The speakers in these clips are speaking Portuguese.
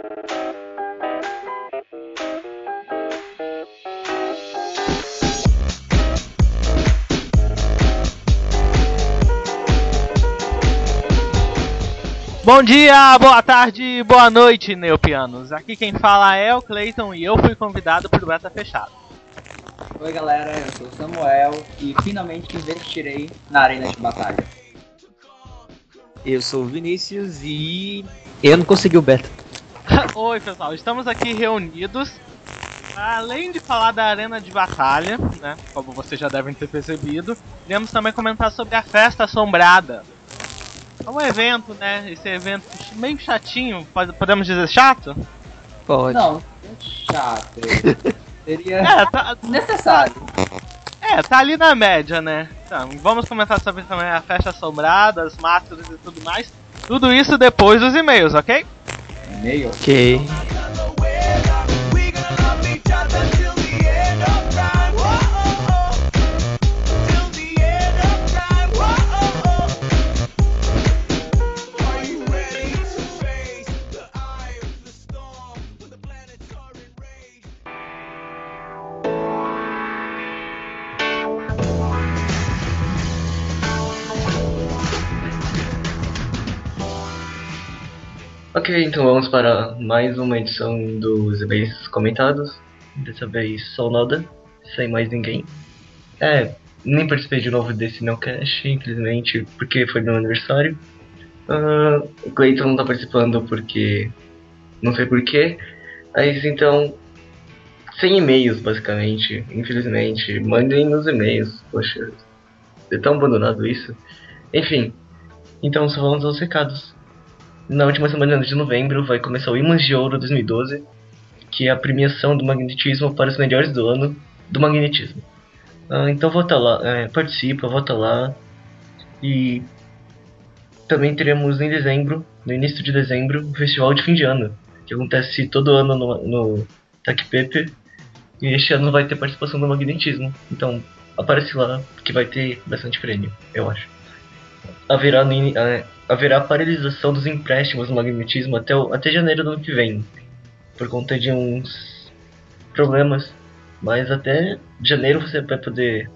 Bom dia, boa tarde, boa noite, neopianos. Aqui quem fala é o Clayton e eu fui convidado pro Beta Fechado. Oi galera, eu sou o Samuel e finalmente investirei na arena de batalha. Eu sou o Vinícius e eu não consegui o beta. Oi pessoal, estamos aqui reunidos. Além de falar da arena de batalha, né, como vocês já devem ter percebido, iremos também comentar sobre a festa assombrada. É um evento, né? Esse evento meio chatinho, pode- podemos dizer chato? Pode. Não, é chato. Seria É, tá, necessário. é, tá ali na média, né? Então, vamos comentar sobre também a festa assombrada, as máscaras e tudo mais. Tudo isso depois dos e-mails, ok? E-mail. Ok. We Ok, então vamos para mais uma edição dos e-mails comentados. Dessa vez só Noda, sem mais ninguém. É, nem participei de novo desse Nowcast, infelizmente, porque foi meu aniversário. Ah, o Clayton não tá participando porque. não sei porquê. Mas então. Sem e-mails, basicamente, infelizmente. Mandem os e-mails, poxa. É tão abandonado isso. Enfim, então só vamos aos recados. Na última semana de novembro vai começar o Imãs de Ouro 2012, que é a premiação do magnetismo para os melhores do ano do magnetismo. Ah, então vota lá, é, participa, vota lá. E também teremos em dezembro, no início de dezembro, o festival de fim de ano, que acontece todo ano no, no TACPEP. E este ano vai ter participação do magnetismo. Então aparece lá, que vai ter bastante prêmio, eu acho haverá, eh, haverá paralisação dos empréstimos no magnetismo até, o- até janeiro do ano que vem, por conta de uns problemas. Mas até janeiro você vai poder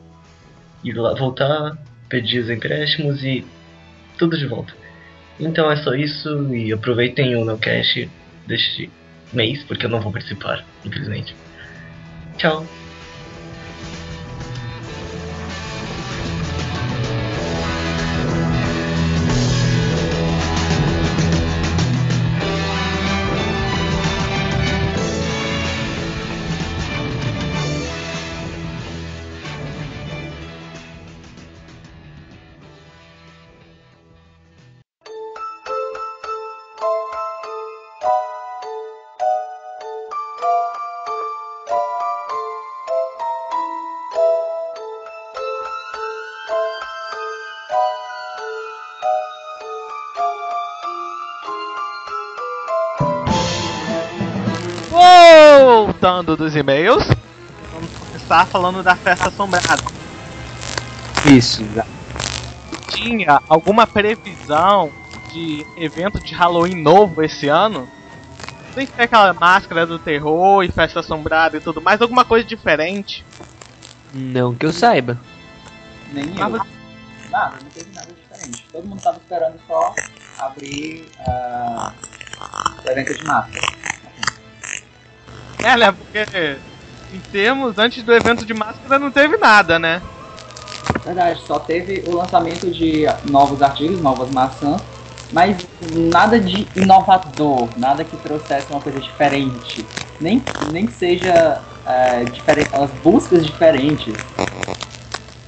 ir lá, voltar, pedir os empréstimos e tudo de volta. Então é só isso e aproveitem o Nowcast deste mês, porque eu não vou participar, infelizmente. Tchau! Voltando dos e-mails, vamos começar falando da festa assombrada. Isso. Tinha alguma previsão de evento de Halloween novo esse ano? Tem que ter aquela máscara do terror e festa assombrada e tudo mais, alguma coisa diferente? Não que eu saiba. Nem Ah, eu. Nada, não teve nada diferente. Todo mundo tava esperando só abrir ah, o evento de máscara. É, né? Porque em termos, antes do evento de máscara não teve nada, né? Verdade, só teve o lançamento de novos artigos, novas maçãs, mas nada de inovador, nada que trouxesse uma coisa diferente. Nem, nem que seja é, diferente, as buscas diferentes.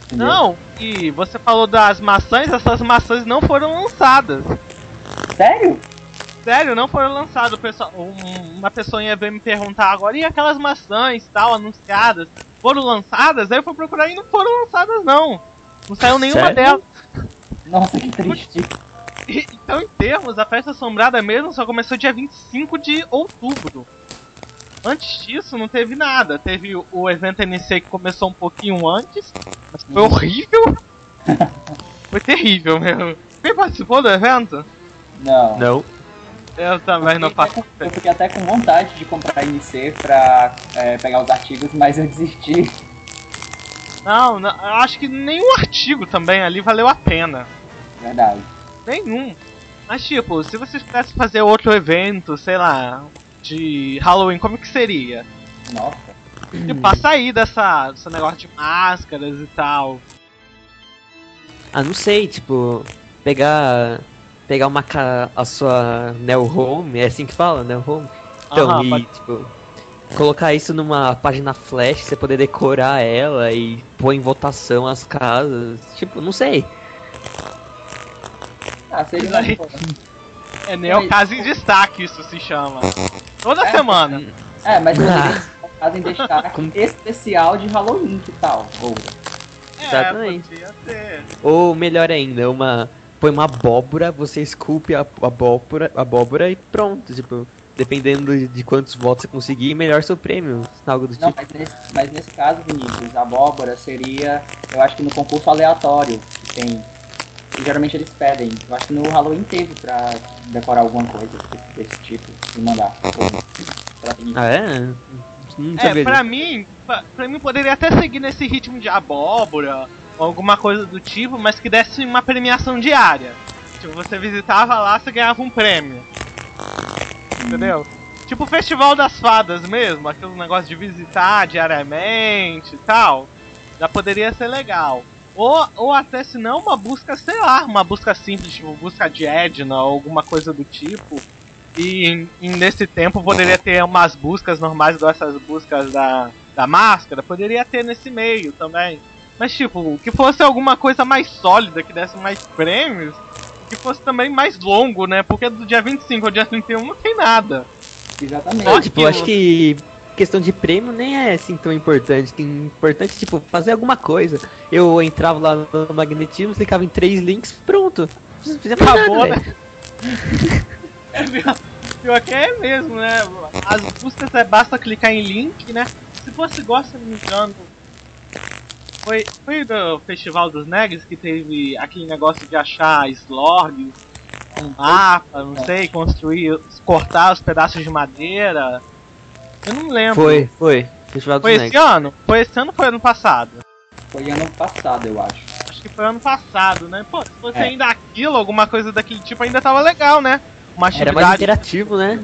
Entendeu? Não, e você falou das maçãs, essas maçãs não foram lançadas. Sério? Sério, não foram um- uma pessoa ia ver me perguntar agora, e aquelas maçãs tal, anunciadas, foram lançadas? Aí eu fui procurar e não foram lançadas, não. Não saiu nenhuma Sério? delas. Nossa, que triste. E- Então, em termos, a festa assombrada mesmo só começou dia 25 de outubro. Antes disso, não teve nada. Teve o, o evento NC que começou um pouquinho antes, mas foi horrível. foi terrível mesmo. Quem participou do evento? Não. Não. Eu também não Eu faço. Eu fiquei até com vontade de comprar NC pra é, pegar os artigos, mas eu desisti. Não, não, eu acho que nenhum artigo também ali valeu a pena. Verdade. Nenhum. Mas tipo, se vocês pudessem fazer outro evento, sei lá, de Halloween, como que seria? Nossa. Tipo, pra sair dessa, desse negócio de máscaras e tal. Ah, não sei, tipo, pegar. Pegar uma ca... a sua Neo Home, é assim que fala, Neo Home? Então, Aham, e pode- tipo, colocar isso numa página flash, você poder decorar ela e pôr em votação as casas. Tipo, não sei. Ah, seria uma boa. É Neo Casa em Destaque, isso se chama. Toda É, semana. É, mas Ah. caso em destaque especial de Halloween, que tal? Ou, Exatamente. É, podia ser. Ou melhor ainda, uma. Põe uma abóbora, você esculpe a abóbora, a abóbora e pronto, tipo. Dependendo de- quantos votos você conseguir, melhor seu prêmio. Algo do não, tipo. mas nesse, mas nesse caso, Vinícius, a abóbora seria, eu acho que no concurso aleatório que tem. que geralmente eles pedem. Eu acho que no Halloween teve pra decorar alguma coisa desse, tipo e mandar. Pra. Ah, é? Não É, pra mim, pra, pra mim poderia até seguir nesse ritmo de abóbora, alguma coisa do tipo, mas que desse uma premiação diária. Tipo, você visitava lá, você ganhava um prêmio. Entendeu? Tipo o Festival das Fadas mesmo, aquele negócio de visitar diariamente e tal. Já poderia ser legal. Ou, ou até se não, uma busca, sei lá, uma busca simples, tipo busca de Edna ou alguma coisa do tipo. E, e nesse tempo poderia ter umas buscas normais, essas buscas da, da máscara, poderia ter nesse meio também. Mas tipo, que fosse alguma coisa mais sólida, que desse mais prêmios, que fosse também mais longo, né? Porque do dia 25 ao dia 31 não tem nada. Exatamente. Não, tipo, aquilo. acho que questão de prêmio nem é assim tão importante. Tem importante, tipo, fazer alguma coisa. Eu entrava lá no magnetismo, clicava em três links, pronto. Não precisa Acabou, nada, né? velho. Pior que é mesmo, né? As buscas é basta clicar em link, né? Se se não me engano. Foi, foi do Festival dos Negs que teve aquele negócio de achar slorgs, um mapa, não sei, construir, cortar os pedaços de madeira. Eu não lembro. Foi, foi. Festival dos Foi esse Negs. ano? Foi esse ano ou foi ano passado? Foi ano passado, eu acho. Acho que foi ano passado, né? Pô, se fosse É. ainda aquilo, alguma coisa daquele tipo, ainda tava legal, né? Uma Era mais interativo, né?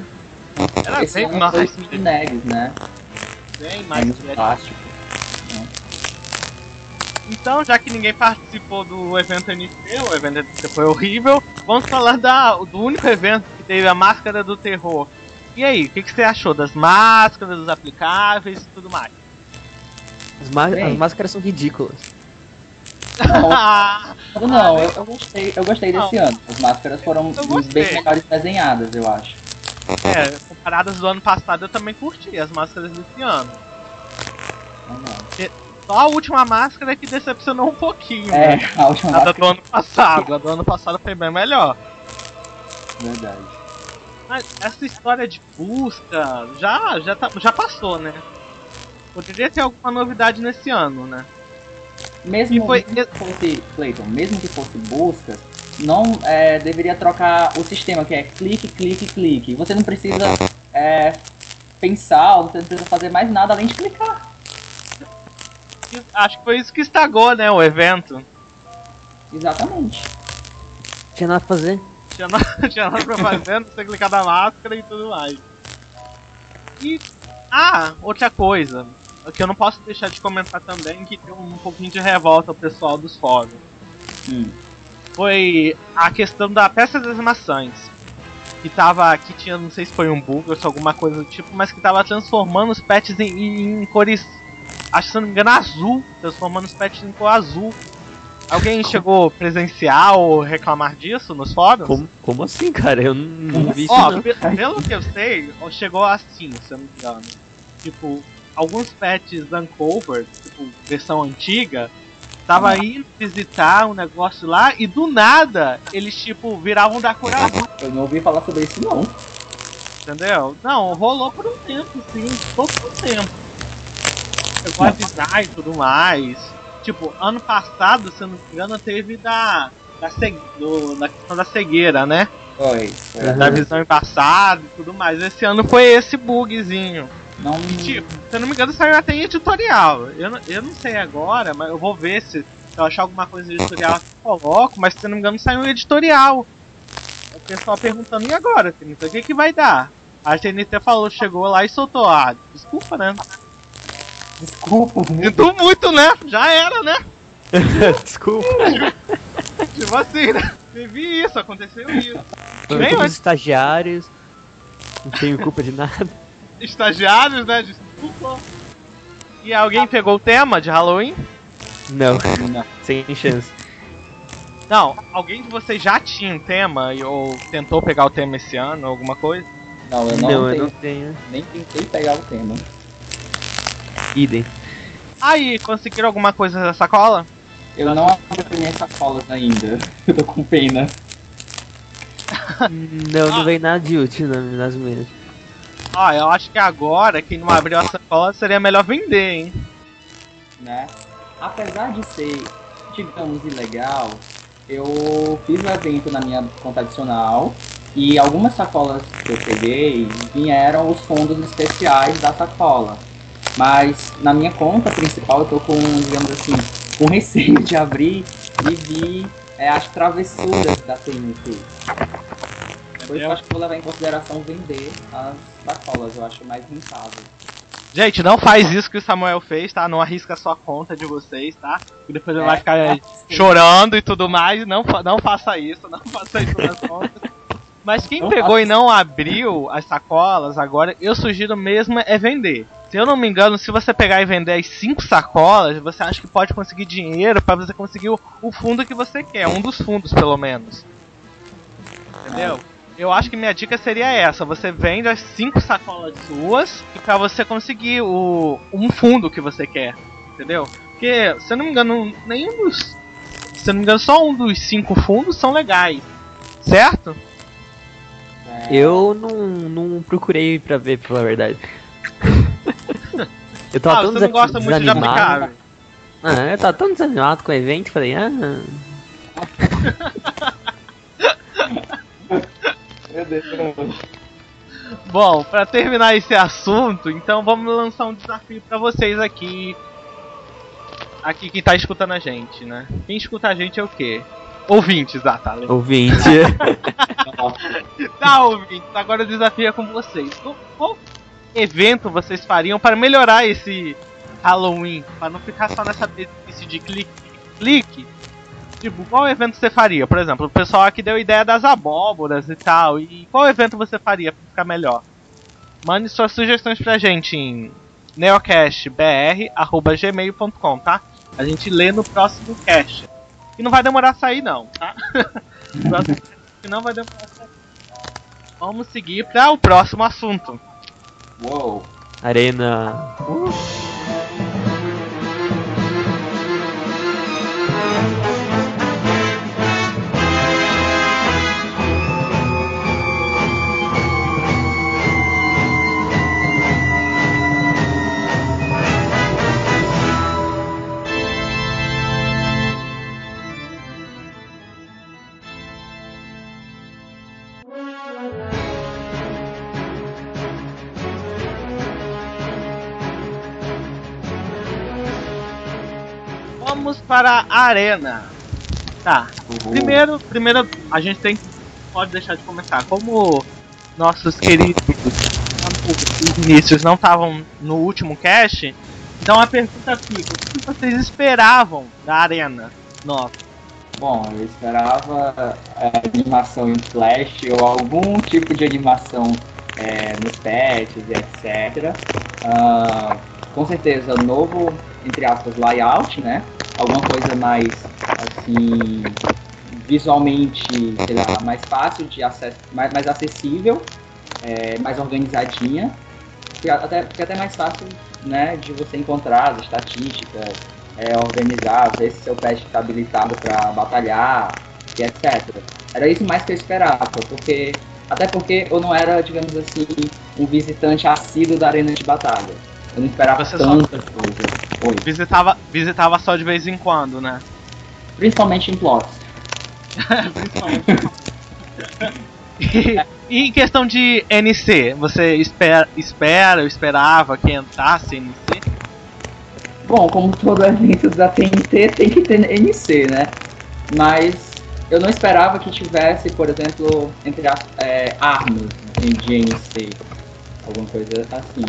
era Esse bem mais, foi o Negs, né? bem mais criativo. Então, já que ninguém participou do evento NC, o evento NC foi horrível, vamos falar da, do único evento que teve a máscara do terror. E aí, o que, que você achou das máscaras, dos aplicáveis e tudo mais? As, as máscaras são ridículas. Não, não, eu, eu gostei, eu gostei desse Não. ano. As máscaras foram bem melhores desenhadas, eu acho. é, comparadas do ano passado, eu também curti as máscaras desse ano. Não, não. Só a última máscara que decepcionou um pouquinho, né? É, a última A da máscara, do ano passado. A do ano passado foi bem melhor. verdade. Mas essa história de busca já, já, tá, já passou, né? Poderia ter alguma novidade nesse ano, né? Mesmo, foi- mesmo que fosse, Clayton, mesmo que fosse buscas, não é, deveria trocar o sistema, que é clique, clique, clique. Você não precisa é, pensar, você não precisa fazer mais nada além de clicar. E Acho que foi isso que estragou, né, o evento. Exatamente. Tinha nada pra fazer. Tinha nada, tinha nada pra fazer, não sei clicar na máscara e tudo mais. E. Ah, outra coisa. Que eu não posso deixar de comentar também, que deu um pouquinho de revolta ao pessoal dos fóruns. Hum. Foi a questão da peça das maçãs. Que tava. Que tinha, não sei se foi um bug ou se alguma coisa do tipo, mas que tava transformando os pets em, em cores. Acho que se não me engano, azul. Transformando os pets em cor azul. Alguém chegou a presenciar ou reclamar disso nos fóruns? Como, como assim, cara? Eu não, não vi isso Ó, pelo que eu sei, chegou assim, se eu não me engano. Tipo, alguns pets Uncovered, tipo, versão antiga, tava indo visitar um negócio lá e do nada eles, tipo, viravam da cor azul, Eu não ouvi falar sobre isso, não. entendeu? Não, rolou por um tempo, sim, pouco tempo. Chegou a avisar e tudo mais. Tipo, ano passado, se eu não me engano, teve da. Da, cegue- do- da questão da cegueira, né? Foi. Uhum. Da visão embaçada e tudo mais. Esse ano foi esse bugzinho. Não, Tipo, se eu não me engano, saiu até em editorial. Eu não, eu não sei agora, mas eu vou ver se, eu achar alguma coisa editorial eu coloco, mas se eu não me engano, saiu em editorial. O pessoal perguntando, e agora, TNT, o que, que vai dar? A TNT falou, chegou lá e soltou. Ah, desculpa, né? Desculpa. né? Sinto muito, né? Já era, né? Desculpa. Tipo assim, né? Teve isso, aconteceu isso. Eu Bem os estagiários. Não tenho culpa de nada. Estagiários, né? Desculpa. E alguém pegou o tema de Halloween? Não, Não. sem chance. Não, alguém de vocês já tinha um tema e- ou tentou pegar o tema esse ano, alguma coisa? Não, eu não, Não, eu tenho, não tenho. nem tentei pegar o tema. Idem. Aí, conseguiram alguma coisa da sacola? Eu não abri minhas sacolas ainda. Eu tô com pena. Não, não veio nada de útil na- nas minhas. Ah, eu acho que agora, quem não abriu a sacola, seria melhor vender, hein? né? Apesar de ser, digamos, ilegal, eu fiz o evento na minha conta adicional e algumas sacolas que eu peguei vieram os fundos especiais da sacola. Mas na minha conta principal eu tô com, digamos assim, com receio de abrir e vi é, as travessuras da TNT. Por isso eu acho que vou levar em consideração vender as sacolas, eu acho mais rentável. Gente, não faz isso que o Samuel fez, tá? Não arrisca a sua conta de vocês, tá? E depois ele vai ficar aí chorando e tudo mais. Não, não faça isso, não faça isso nas contas. Mas quem pegou e não abriu as sacolas, agora eu sugiro mesmo é vender. Se eu não me engano, se você pegar e vender as cinco sacolas, você acha que pode conseguir dinheiro pra você conseguir o, o fundo que você quer, um dos fundos pelo menos. Entendeu? Eu acho que minha dica seria essa: você vende as cinco sacolas suas e pra você conseguir o um fundo que você quer, entendeu? Porque, se eu não me engano, nenhum dos, se eu não me engano, só um dos cinco fundos são legais, certo? Eu não, não procurei pra ver, pela verdade. Eu tava ah, tão você não gosta muito de aplicável. Ah, eu tava tão desanimado com o evento, falei, ah, Meu Deus. Bom, pra terminar esse assunto, então vamos lançar um desafio pra vocês aqui. Aqui quem tá escutando a gente, né? Quem escuta a gente é o quê? Ouvintes, ah, tá. legal. ouvinte. Tá, ouvintes, agora o desafio é com vocês. Qual, evento vocês fariam para melhorar esse Halloween? Para não ficar só nessa mesmice de clique, clique. Tipo, qual evento você faria? Por exemplo, o pessoal aqui deu ideia das abóboras e tal. E qual evento você faria para ficar melhor? Mande suas sugestões pra gente em neocastbr.gmail.com, tá? A gente lê no próximo cast. E não vai demorar a sair não, tá? Não vai demorar a sair. Vamos seguir para o próximo assunto. Uou. Arena. Vamos para a arena. Tá. Primeiro, primeiro a gente tem pode deixar de começar. Como nossos queridos inícios não estavam no último cast, então a pergunta fica: o que vocês esperavam da arena? Nossa. Bom, eu esperava é, animação em Flash ou algum tipo de animação é, nos patches, etc. Ah, com certeza, novo, entre aspas, layout, né? Alguma coisa mais, assim, visualmente, sei lá, mais fácil de acesso, mais, mais acessível, é, mais organizadinha. Porque até, porque até mais fácil, né, de você encontrar as estatísticas, é, organizar, ver se seu pet está habilitado para batalhar e etc. Era isso mais que eu esperava, porque até porque eu não era, digamos assim, um visitante assíduo da arena de batalha. Eu não esperava Você só- tantas coisas. Oi. Visitava, visitava só de vez em quando, né? Principalmente em plots. Principalmente. E, e em questão de NC, você espera, espera ou esperava que entrasse NC? Bom, como todo evento da TNT tem que ter NC, né? Mas eu não esperava que tivesse, por exemplo, entre as é, armas de NC. Alguma coisa assim.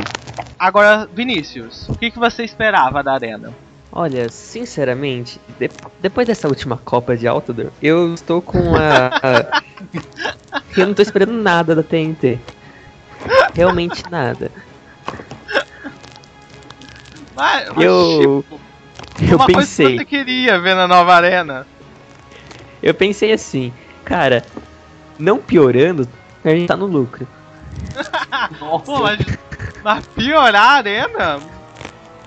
Agora, Vinícius, o que, que você esperava da arena? Olha, sinceramente, de- depois dessa última Copa de Outdoor, eu estou com a. a- eu não tô esperando nada da TNT. Realmente nada. Mas, mas, Eu- tipo, Eu uma coisa que pensei, você queria ver na nova arena. eu pensei assim, cara, não piorando, a gente tá no lucro. Nossa, Pô, mas, mas piorar a arena?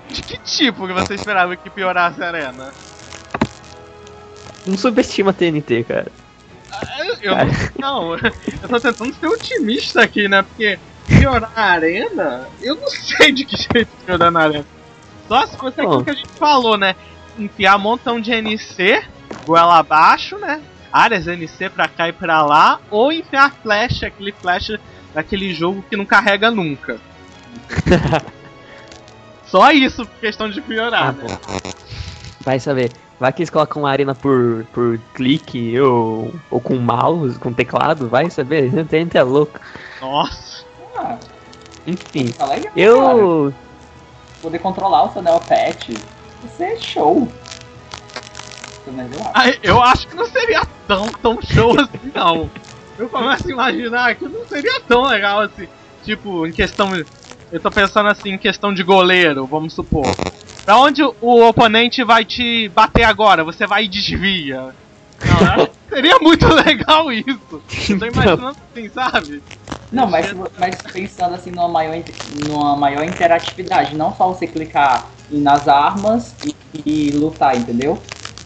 De que tipo que você esperava que piorasse a arena? Não subestima a TNT, cara. Eu, eu não, não, eu tô tentando ser otimista aqui, né? Porque piorar a arena, eu não sei de que jeito piorar na arena. Só as coisas aquilo Bom. que a gente falou, né? Enfiar um montão de NC, goela abaixo, né? Áreas NC pra cá e pra lá, ou enfiar flash, aquele flash daquele jogo que não carrega nunca. Só isso, questão de piorar, Ah, né? Vai saber. Vai que eles colocam a arena por, por clique ou, ou com mouse, com teclado, vai saber. A TNT é louco. Nossa. ah, Enfim, tá legal. cara. eu. Poder controlar o seu Neopet. Isso é show. Menos eu acho. Ah, Eu acho que não seria tão, tão show assim, não. Eu começo a imaginar que não seria tão legal assim. Tipo, em questão. Eu tô pensando assim, em questão de goleiro, vamos supor. Pra onde o oponente vai te bater agora? Você vai e desvia. Não, que seria muito legal isso. Eu tô imaginando assim, sabe? Não, mas, mas pensando assim numa maior, numa maior interatividade, não só você clicar nas armas e, e lutar, entendeu?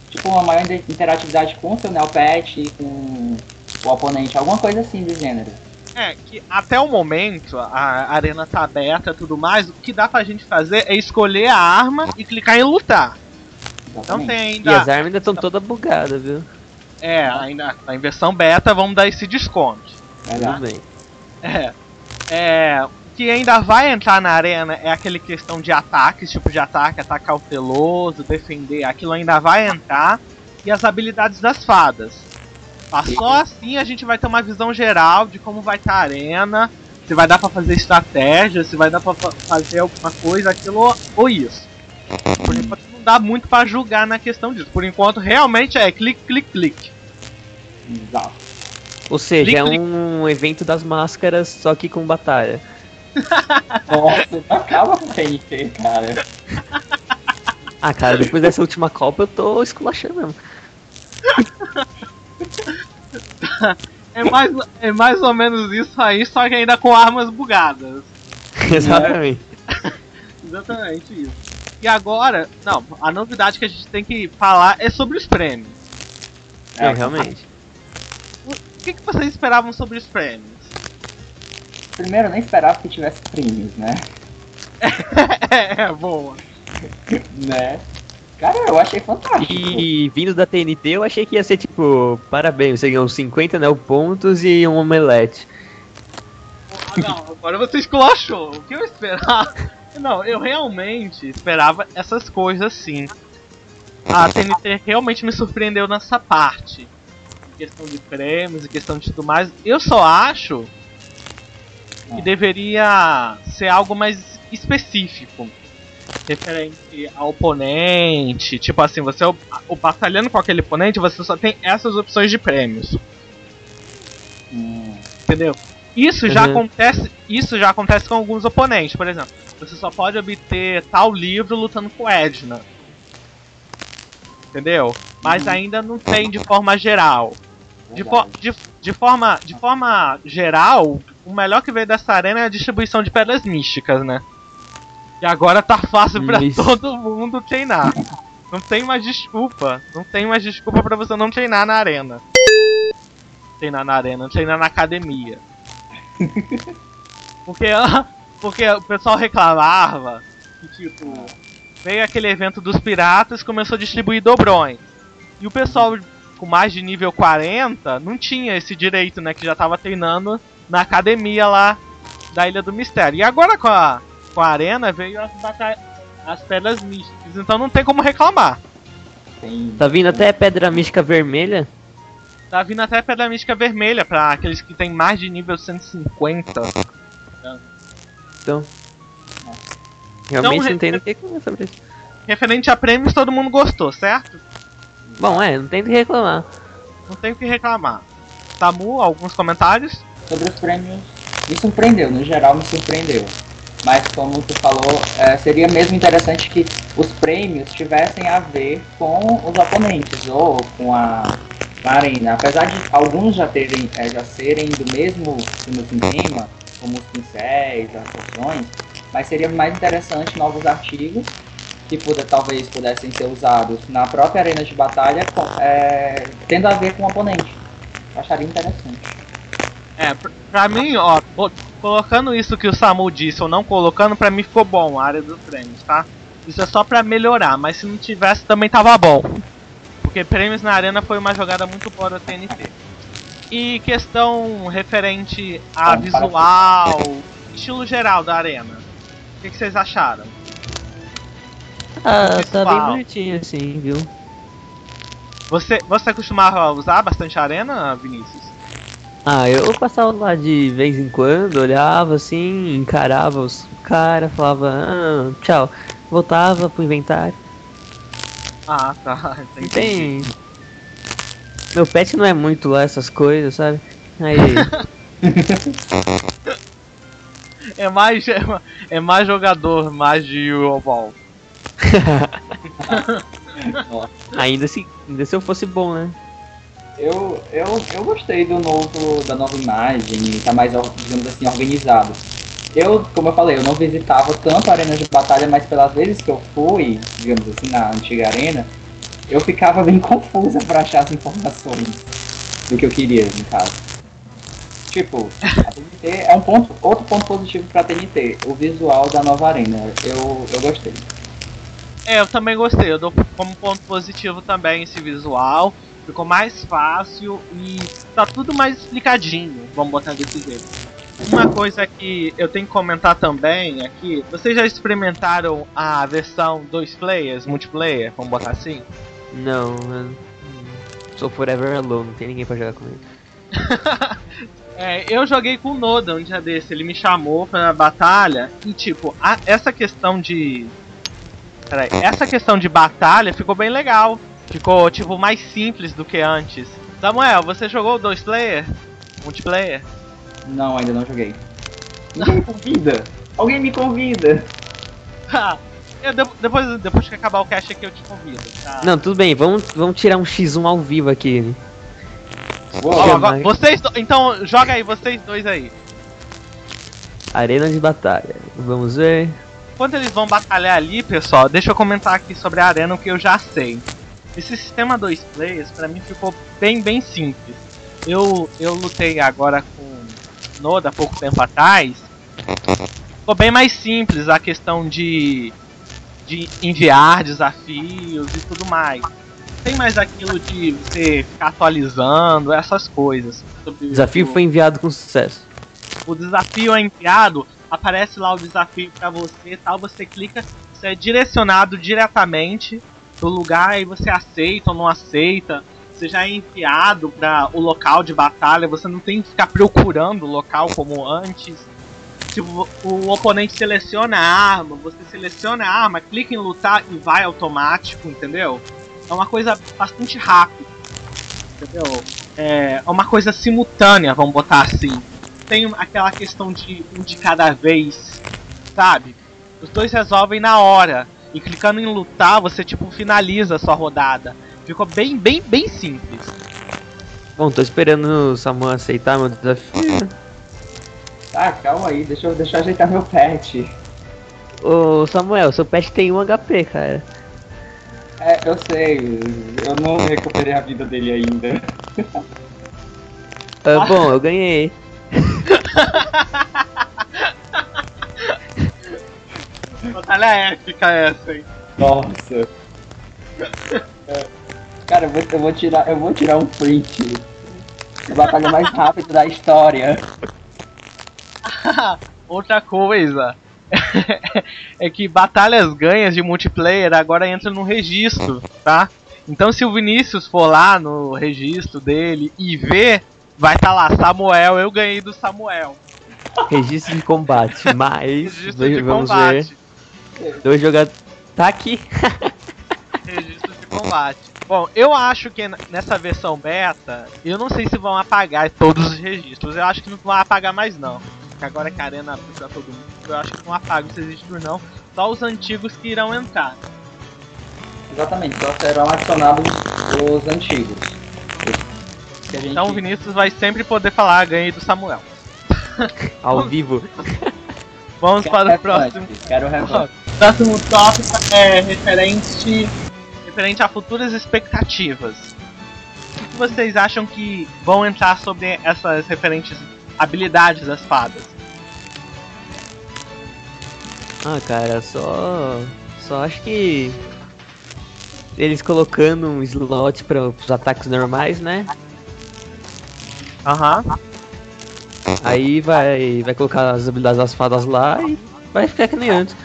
Tipo, uma maior inter- interatividade com o seu Neopet com o oponente, alguma coisa assim do gênero. É, que até o momento a arena tá aberta e tudo mais, o que dá pra gente fazer é escolher a arma e clicar em lutar. Não Exatamente. tem E ainda. as armas ainda estão todas bugadas, viu? É, ainda tá em versão beta, vamos dar esse desconto. Verdade. Tudo bem. É. É. O que ainda vai entrar na arena é aquele questão de ataque, esse tipo de ataque, ataque cauteloso, defender, aquilo ainda vai entrar. E as habilidades das fadas. Tá? Só assim a gente vai ter uma visão geral de como vai estar a arena, se vai dar pra fazer estratégia, se vai dar pra fa- fazer alguma coisa, aquilo ou- isso. Por enquanto não dá muito pra julgar na questão disso. Por enquanto realmente é clique, clique, clique. Exato. Ou seja, Clique, é clique. um evento das máscaras, só que com batalha. Nossa, acaba com o TNT, cara. Ah, cara, depois dessa última Copa eu tô esculachando mesmo. É mais, é mais ou menos isso aí, só que ainda com armas bugadas. Exatamente. Exatamente isso. E agora, não, a novidade que a gente tem que falar é sobre os prêmios. É, realmente. O que, que vocês esperavam sobre os prêmios? Primeiro, eu nem esperava que tivesse prêmios, né? é, boa. né? Cara, eu achei fantástico. E vindo da TNT, eu achei que ia ser tipo, parabéns, você ganhou 50 né, pontos e um omelete. Ah, não, agora você esculachou. O que eu esperava? Não, eu realmente esperava essas coisas sim. A TNT realmente me surpreendeu nessa parte. Em questão de prêmios, em questão de tudo mais. Eu só acho que Ah. deveria ser algo mais específico. Referente ao oponente. Tipo assim, você é o, o batalhando com aquele oponente, você só tem essas opções de prêmios. Hum, Entendeu? Isso já Uhum. acontece. Isso já acontece com alguns oponentes, por exemplo. Você só pode obter tal livro lutando com Edna. Entendeu? Mas Uhum. ainda não tem de forma geral. De, fo- verdade. de, de forma, de forma geral, o melhor que veio dessa arena é a distribuição de pedras místicas, né? E agora tá fácil pra Isso. todo mundo treinar. Não tem mais desculpa. Não tem mais desculpa pra você não treinar na arena. Treinar na arena, treinar na academia. Porque, porque o pessoal reclamava que, tipo, veio aquele evento dos piratas e começou a distribuir dobrões. E o pessoal com mais de nível 40 não tinha esse direito, né? Que já tava treinando na academia lá da Ilha do Mistério. E agora com a, com a arena veio as, bata- as pedras místicas, então não tem como reclamar. Tem... Tá vindo até pedra mística vermelha? Tá vindo até pedra mística vermelha pra aqueles que tem mais de nível 150. Então. Realmente Então, não tem re- o que reclamar sobre isso. Referente a prêmios, todo mundo gostou, certo? Bom, é, não tem o que reclamar. Não tem o que reclamar. Samu, alguns comentários? Sobre os prêmios, me surpreendeu, no geral me surpreendeu. Mas como tu falou, é, seria mesmo interessante que os prêmios tivessem a ver com os oponentes ou com a, com a arena. Apesar de alguns já terem, é, já serem do mesmo, tema, como os pincéis, as poções, mas seria mais interessante novos artigos que puder, talvez pudessem ser usados na própria arena de batalha, com- é, tendo a ver com o oponente. Eu acharia interessante. É, pra, mim, ó, colocando isso que o Samu disse ou não colocando, pra mim ficou bom a área dos prêmios, tá? Isso é só pra melhorar, mas se não tivesse também tava bom. Porque prêmios na arena foi uma jogada muito boa da TNT. E questão referente a Bom, visual, estilo geral da arena. O que, que vocês acharam? Ah, tá bem bonitinho assim, viu? Você, você costumava usar bastante a arena, Vinícius? Ah, eu passava lá de vez em quando, olhava assim, encarava os cara, falava, ah, tchau. Voltava pro inventário. Ah, tá. Não tem. Meu pet não é muito lá essas coisas, sabe? Aí. É mais, é, é mais jogador, mais de Euroball. ainda se, ainda se eu fosse bom, né? Eu, eu, eu gostei do novo, da nova imagem, tá mais, digamos assim, organizado. Eu, como eu falei, eu não visitava tanto a arena de batalha, mas pelas vezes que eu fui, digamos assim, na antiga arena, eu ficava bem confusa pra achar as informações do que eu queria, no caso. Tipo, a TNT é um ponto, outro ponto positivo pra TNT, o visual da nova arena. Eu, eu gostei. É, eu também gostei. Eu dou como ponto positivo também esse visual. Ficou mais fácil e tá tudo mais explicadinho. Vamos botar desse jeito. Uma coisa que eu tenho que comentar também aqui, vocês já experimentaram a versão dois players, multiplayer, vamos botar assim? Não, eu sou forever alone, não tem ninguém pra jogar comigo. É, eu joguei com o Noda um dia desse, ele me chamou pra batalha e tipo, a- essa questão de. Peraí, essa questão de batalha ficou bem legal. Ficou tipo mais simples do que antes. Samuel, você jogou dois player? Multiplayer? Não, ainda não joguei. Ninguém me convida! Alguém me convida! Eu de- depois, depois que acabar o cast aqui eu te convido. Tá? Não, tudo bem, vamos, vamos tirar um X1 ao vivo aqui. Uou, agora, vocês então joga aí, vocês dois aí. Arena de batalha. Vamos ver. Quando eles vão batalhar ali, pessoal, deixa eu comentar aqui sobre a arena o que eu já sei. Esse sistema 2 players pra mim ficou bem, bem simples. Eu, eu lutei agora com Noda há pouco tempo atrás. Ficou bem mais simples a questão de, de enviar desafios e tudo mais. Não Tem mais aquilo de você ficar atualizando, essas coisas. O desafio o- foi enviado com sucesso. o desafio é enviado, aparece lá o desafio pra você e tal, você clica, você é direcionado diretamente pro lugar e você aceita ou não aceita. Você já é enviado para o local de batalha, você não tem que ficar procurando o local como antes. Tipo, o oponente seleciona a arma, você seleciona a arma, clica em lutar e vai automático, entendeu? É uma coisa bastante rápida, entendeu? É uma coisa simultânea, vamos botar assim tem aquela questão de um de cada vez, sabe? Os dois resolvem na hora. E clicando em lutar, você tipo finaliza a sua rodada. Ficou bem, bem, bem simples. Bom, tô esperando o Samuel aceitar meu desafio. Tá, calma aí, deixa eu, deixa eu ajeitar meu pet. Ô Samuel, seu pet tem um HP, cara. É, eu sei, eu não recuperei a vida dele ainda. Ah, bom, eu ganhei. Batalha épica essa, hein? Nossa. É. Cara, eu vou, eu vou tirar, eu vou tirar um print. A batalha mais rápida da história. Outra coisa é que batalhas ganhas de multiplayer agora entram no registro, tá? Então se o Vinícius for lá no registro dele e ver, vai estar lá, Samuel, eu ganhei do Samuel. Registro de combate, mas. Registro de vamos combate. ver. Dois jogadores. Tá aqui. registro de combate. Bom, eu acho que nessa versão beta, eu não sei se vão apagar todos os registros. Eu acho que não vão apagar mais não. Porque agora que a arena abre pra todo mundo, eu acho que não apagam esses registros não. Só os antigos que irão entrar. Exatamente, só serão adicionados os antigos. Que a gente... Então o Vinícius vai sempre poder falar, ganhei do Samuel. Ao vivo. Vamos Quero para o próximo. Quero revanche. Próximo tópico é referente, referente a futuras expectativas. O que vocês acham que vão entrar sobre essas referentes habilidades das fadas? Ah, cara, só. Só acho que. Eles colocando um slot para os ataques normais, né? Aham. Aí vai, vai colocar as habilidades das fadas lá e vai ficar que nem antes.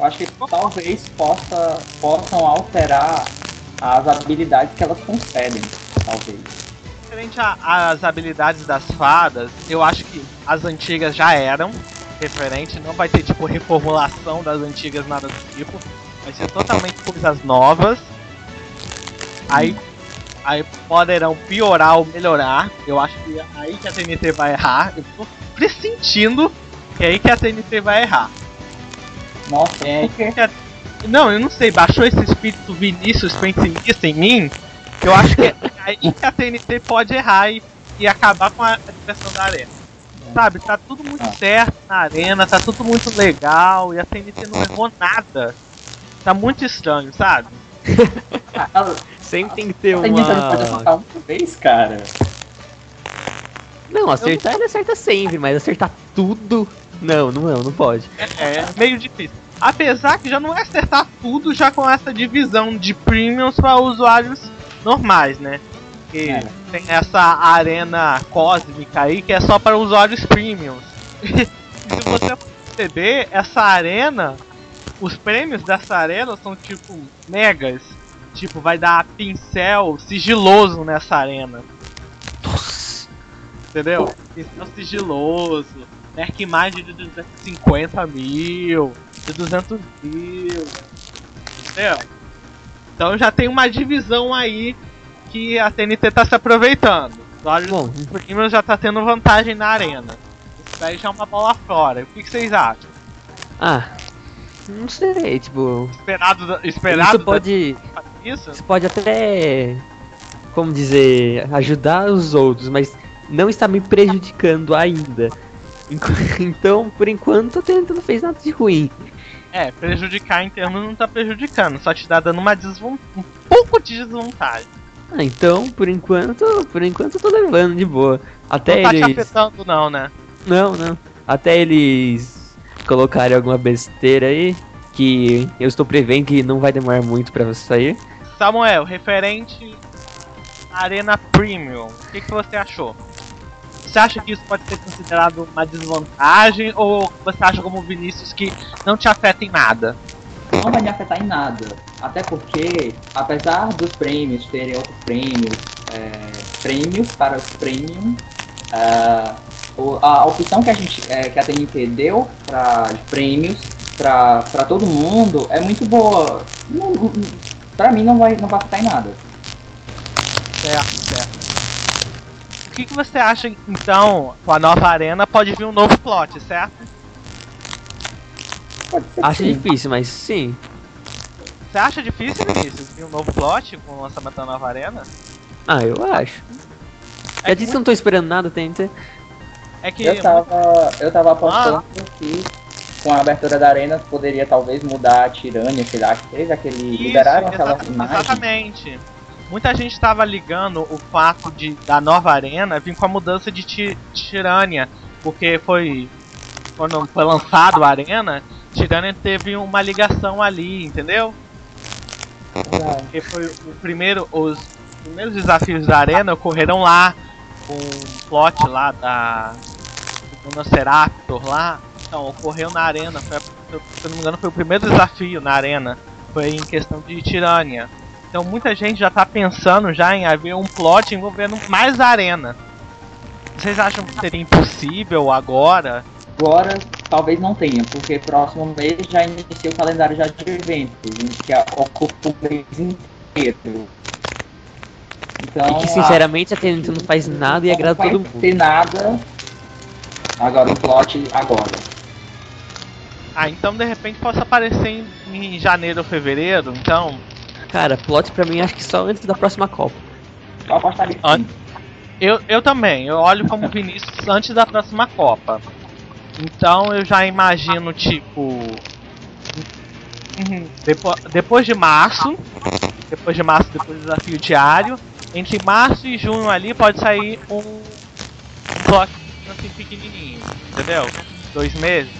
Eu acho que talvez possa, possam alterar as habilidades que elas concedem. Talvez. Referente às habilidades das fadas, eu acho que as antigas já eram referente, não vai ter tipo reformulação das antigas, nada do tipo. Vai ser totalmente coisas novas. Aí, aí poderão piorar ou melhorar. Eu acho que é aí que a TNT vai errar. Eu tô pressentindo que é aí que a TNT vai errar. Nossa, É, a- Não, eu não sei, baixou esse espírito Vinícius pensimista em mim, que eu acho que é aí que a TNT pode errar e, e acabar com a, diversão da arena. Sabe, tá tudo muito certo na arena, tá tudo muito legal, e a TNT não errou nada. Tá muito estranho, sabe? Sempre tem que ter a gente não pode uma. acertar uma vez, cara. Não, acertar ele acerta sempre, mas acertar tudo. Não, não, não, não pode. É, é meio difícil. Apesar que já não é acertar tudo já com essa divisão de premiums para usuários normais, né? Que É. tem essa arena cósmica aí que é só para usuários premiums. e se você perceber, essa arena, os prêmios dessa arena são tipo megas. Tipo, vai dar pincel sigiloso nessa arena. Entendeu? Pincel sigiloso. Merc mais de 250 mil. De 200 mil. Entendeu? Então já tem uma divisão aí que a TNT tá se aproveitando. Olha, Bom, o Premium já tá tendo vantagem na arena. Isso daí já é uma bola fora. O que, que vocês acham? ah. Não sei, tipo. Esperado, esperado Isso pode. da- isso? Isso pode até. Como dizer. Ajudar os outros, mas não está me prejudicando ainda. Então, por enquanto, a TNT não fez nada de ruim. É, prejudicar em termos não tá prejudicando, só te dá dando uma desvan... um pouco de desvantagem. Ah, então, por enquanto, por enquanto eu tô levando de boa. Até não tá te eles. afetando não, né? Não, não. Até eles colocarem alguma besteira aí. Que eu estou prevendo que não vai demorar muito pra sair. Samuel, referente Arena Premium, o que, que você achou? Você acha que isso pode ser considerado uma desvantagem ou você acha como Vinícius que não te afeta em nada? Não vai me afetar em nada. Até porque, apesar dos prêmios terem outros prêmios, é, prêmios para os premium, o- a opção que a gente é, que a TNT deu para de prêmios para todo mundo é muito boa. Não- pra mim não vai, não vai afetar em nada. Certo, certo. O que, que você acha então com a nova arena pode vir um novo plot, certo? Pode ser Acho sim. difícil, mas sim. Você acha difícil, Vinícius, vir um novo plot com o lançamento da nova arena? Ah, eu acho. É Já que, disse que eu não tô esperando nada, TNT. é que Eu tava, eu tava apostando que com a abertura da arena poderia talvez mudar a tirânia, sei lá, que teve aquele. Isso, liberaram aquela imagem. Exatamente. Muita gente estava ligando o fato de da nova arena vir com a mudança de ti- Tirânia, porque foi quando foi lançado a arena, Tirânia teve uma ligação ali, entendeu? Porque foi o primeiro, os primeiros desafios da arena ocorreram lá, com o plot lá da do Velociraptor lá. Então, ocorreu na arena, foi, se eu não me engano foi o primeiro desafio na arena, foi em questão de tirânia. Então muita gente já tá pensando já em haver um plot envolvendo mais arena. Vocês acham que seria impossível agora? Agora, talvez não tenha, porque próximo mês já inicia o calendário já de eventos, que ocupa o mês inteiro. Então, E que sinceramente a TNT não faz nada e não agrada todo mundo. ter nada. Agora, o plot agora. Ah, então de repente possa aparecer em, em janeiro ou fevereiro, então. Cara, plot pra mim acho que só antes da próxima Copa. Eu apostaria Ah. Eu, eu também, eu olho como Vinícius antes da próxima Copa. Então eu já imagino, tipo. uhum, Depo depois de março. Depois de março, depois do desafio diário. Entre março e junho ali pode sair um. Um bloco assim pequenininho. Entendeu? Dois meses.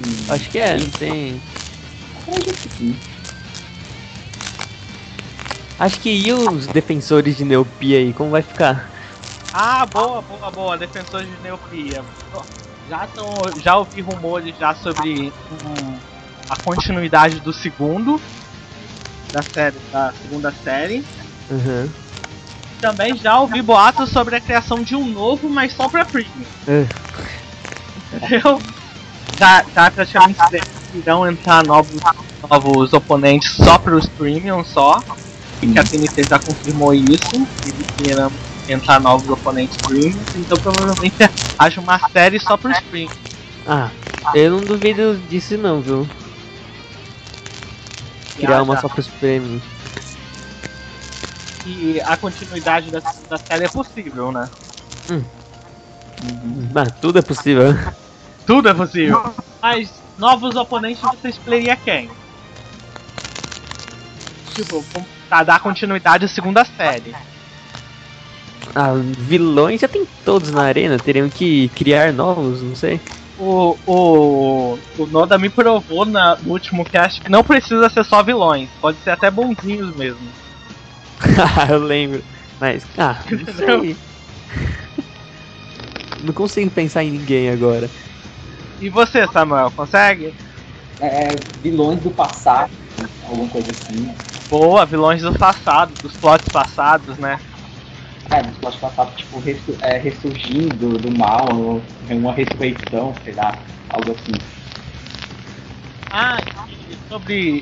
Hum, Acho que é, não tem. acredito que sim. Acho que e os defensores de Neopia aí, como vai ficar? Ah, boa, boa, boa. Defensores de Neopia. Já, tão, já ouvi rumores já sobre hum, a continuidade do segundo. Da série, da segunda série. Uhum. Também já ouvi boatos sobre a criação de um novo, mas só pra Premium. É. Entendeu? Já, já praticamente irão entrar novos, novos oponentes só pros Premium só. Que a TNT já confirmou isso. Que irão entrar novos oponentes Premium. Então provavelmente haja uma série só pros Premium. Ah, eu não duvido disso não, viu? Criar uma só pros prêmios. E a continuidade da, da série é possível, né? Ah, tudo é possível. Tudo é possível. Mas novos oponentes você escolheria quem? Tipo, com- pra dar continuidade à segunda série. Ah, vilões já tem todos na arena, teriam que criar novos, não sei. O, o, o Noda me provou na, no último cast que não precisa ser só vilões, pode ser até bonzinhos mesmo. eu lembro. Mas, ah, não sei. não consigo pensar em ninguém agora. E você, Samuel, consegue? É, vilões do passado, alguma coisa assim. Boa, vilões do passado, dos plots passados, né? É, nos plots passados, tipo, ressu é, ressurgindo do mal, uma ressurreição, sei lá, algo assim. Ah, e sobre.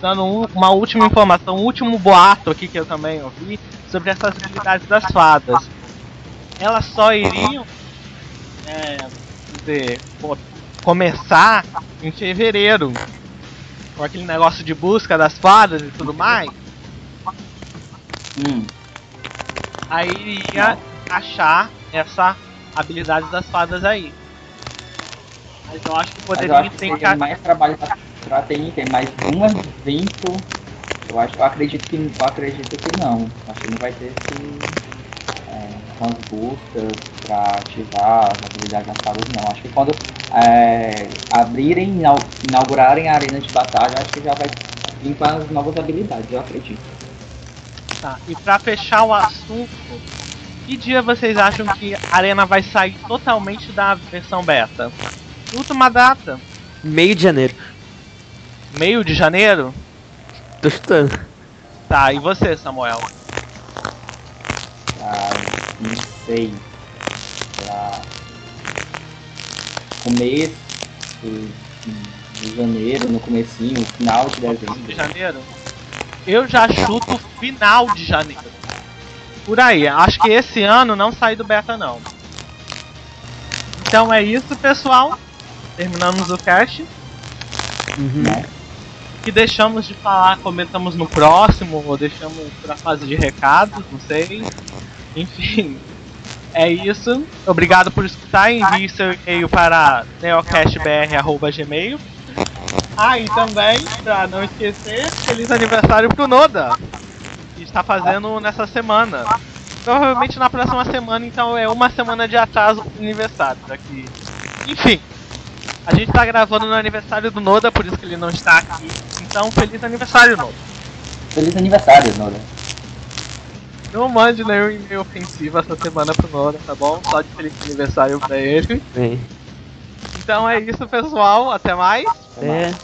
Dando um- uma última informação, um último boato aqui que eu também ouvi sobre essas habilidades das fadas. Elas só iriam é, dizer, começar em fevereiro. Com aquele negócio de busca das fadas e tudo mais. Hum, Aí iria achar essa habilidade das fadas aí. Mas eu acho que poderia acho que mais trabalho pra, pra TNT, mas um evento, eu acho, eu acredito que, eu acredito que não. Acho que não vai ter esse, umas buscas pra ativar as habilidades das fadas, não. Acho que quando é, abrirem, inau- inaugurarem a arena de batalha, acho que já vai vir com as novas habilidades, eu acredito. Tá, e pra fechar o assunto, que dia vocês acham que a Arena vai sair totalmente da versão beta? Última data, Meio de janeiro. meio de janeiro? Tô chutando. Tá, e você, Samuel? Não sei. Pra começo de janeiro, no comecinho, final de De dezembro. janeiro? Eu já chuto final de janeiro. Por aí, acho que esse ano não sai do beta não. Então é isso, pessoal. Terminamos o cast. Uhum. Né? que deixamos de falar, comentamos no próximo, ou deixamos pra fase de recados, não sei. Enfim, é isso. Obrigado por escutar. Envie seu e-mail para neocastbr.gmail. Ah, e também, pra não esquecer, feliz aniversário pro Noda, que está fazendo nessa semana. Provavelmente na próxima semana, então é uma semana de atraso pro aniversário daqui. Enfim, a gente tá gravando no aniversário do Noda, por isso que ele não está aqui. Então, feliz aniversário, Noda. Feliz aniversário, Noda. Não mande nenhum e-mail ofensivo essa semana pro Noda, tá bom? Só de feliz aniversário pra ele. Bem, Então é isso, pessoal. Até mais. é.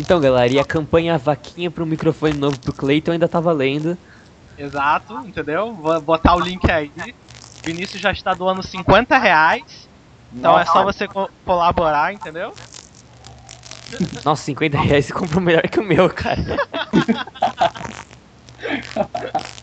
Então, galera, e a campanha Vaquinha pro microfone novo pro Cleiton ainda tá valendo. Exato, entendeu? Vou botar o link aí. Vinícius já está doando 50 reais. Então é só você co- colaborar, entendeu? Nossa, 50 reais você comprou melhor que o meu, cara.